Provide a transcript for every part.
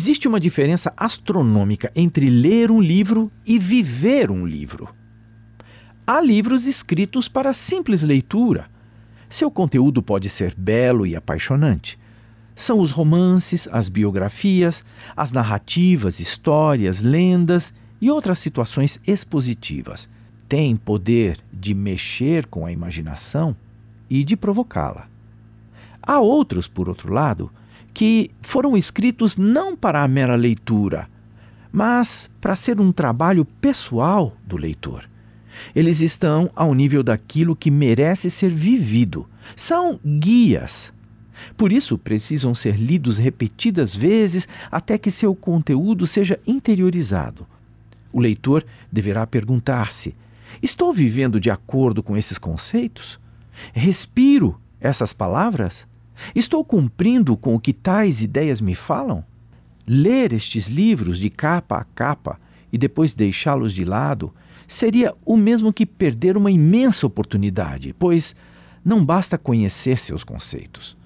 Existe uma diferença astronômica entre ler um livro e viver um livro. Há livros escritos para simples leitura. Seu conteúdo pode ser belo e apaixonante. São os romances, as biografias, as narrativas, histórias, lendas e outras situações expositivas. Têm poder de mexer com a imaginação e de provocá-la. Há outros, por outro lado, que foram escritos não para a mera leitura, mas para ser um trabalho pessoal do leitor. Eles estão ao nível daquilo que merece ser vivido. São guias. Por isso, precisam ser lidos repetidas vezes até que seu conteúdo seja interiorizado. O leitor deverá perguntar-se: estou vivendo de acordo com esses conceitos? Respiro essas palavras? Estou cumprindo com o que tais ideias me falam? Ler estes livros de capa a capa e depois deixá-los de lado seria o mesmo que perder uma imensa oportunidade, pois não basta conhecer seus conceitos.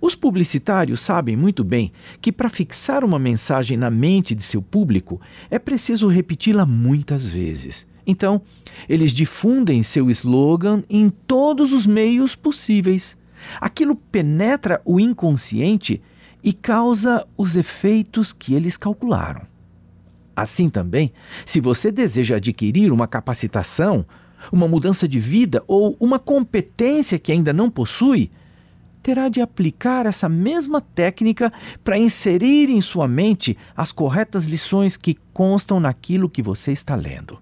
Os publicitários sabem muito bem que para fixar uma mensagem na mente de seu público é preciso repeti-la muitas vezes. Então, eles difundem seu slogan em todos os meios possíveis. Aquilo penetra o inconsciente e causa os efeitos que eles calcularam. Assim também, se você deseja adquirir uma capacitação, uma mudança de vida ou uma competência que ainda não possui, terá de aplicar essa mesma técnica para inserir em sua mente as corretas lições que constam naquilo que você está lendo.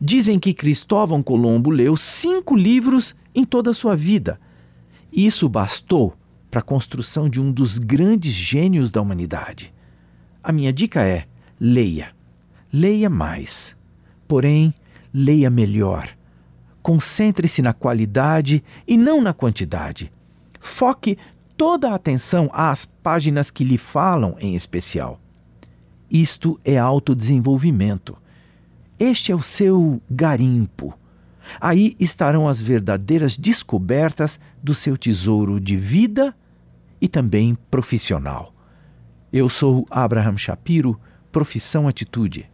Dizem que Cristóvão Colombo leu cinco livros em toda a sua vida isso bastou para a construção de um dos grandes gênios da humanidade. A minha dica é: leia. Leia mais. Porém, leia melhor. Concentre-se na qualidade e não na quantidade. Foque toda a atenção às páginas que lhe falam em especial. Isto é autodesenvolvimento. Este é o seu garimpo Aí estarão as verdadeiras descobertas do seu tesouro de vida e também profissional. Eu sou Abraham Shapiro, profissão Atitude.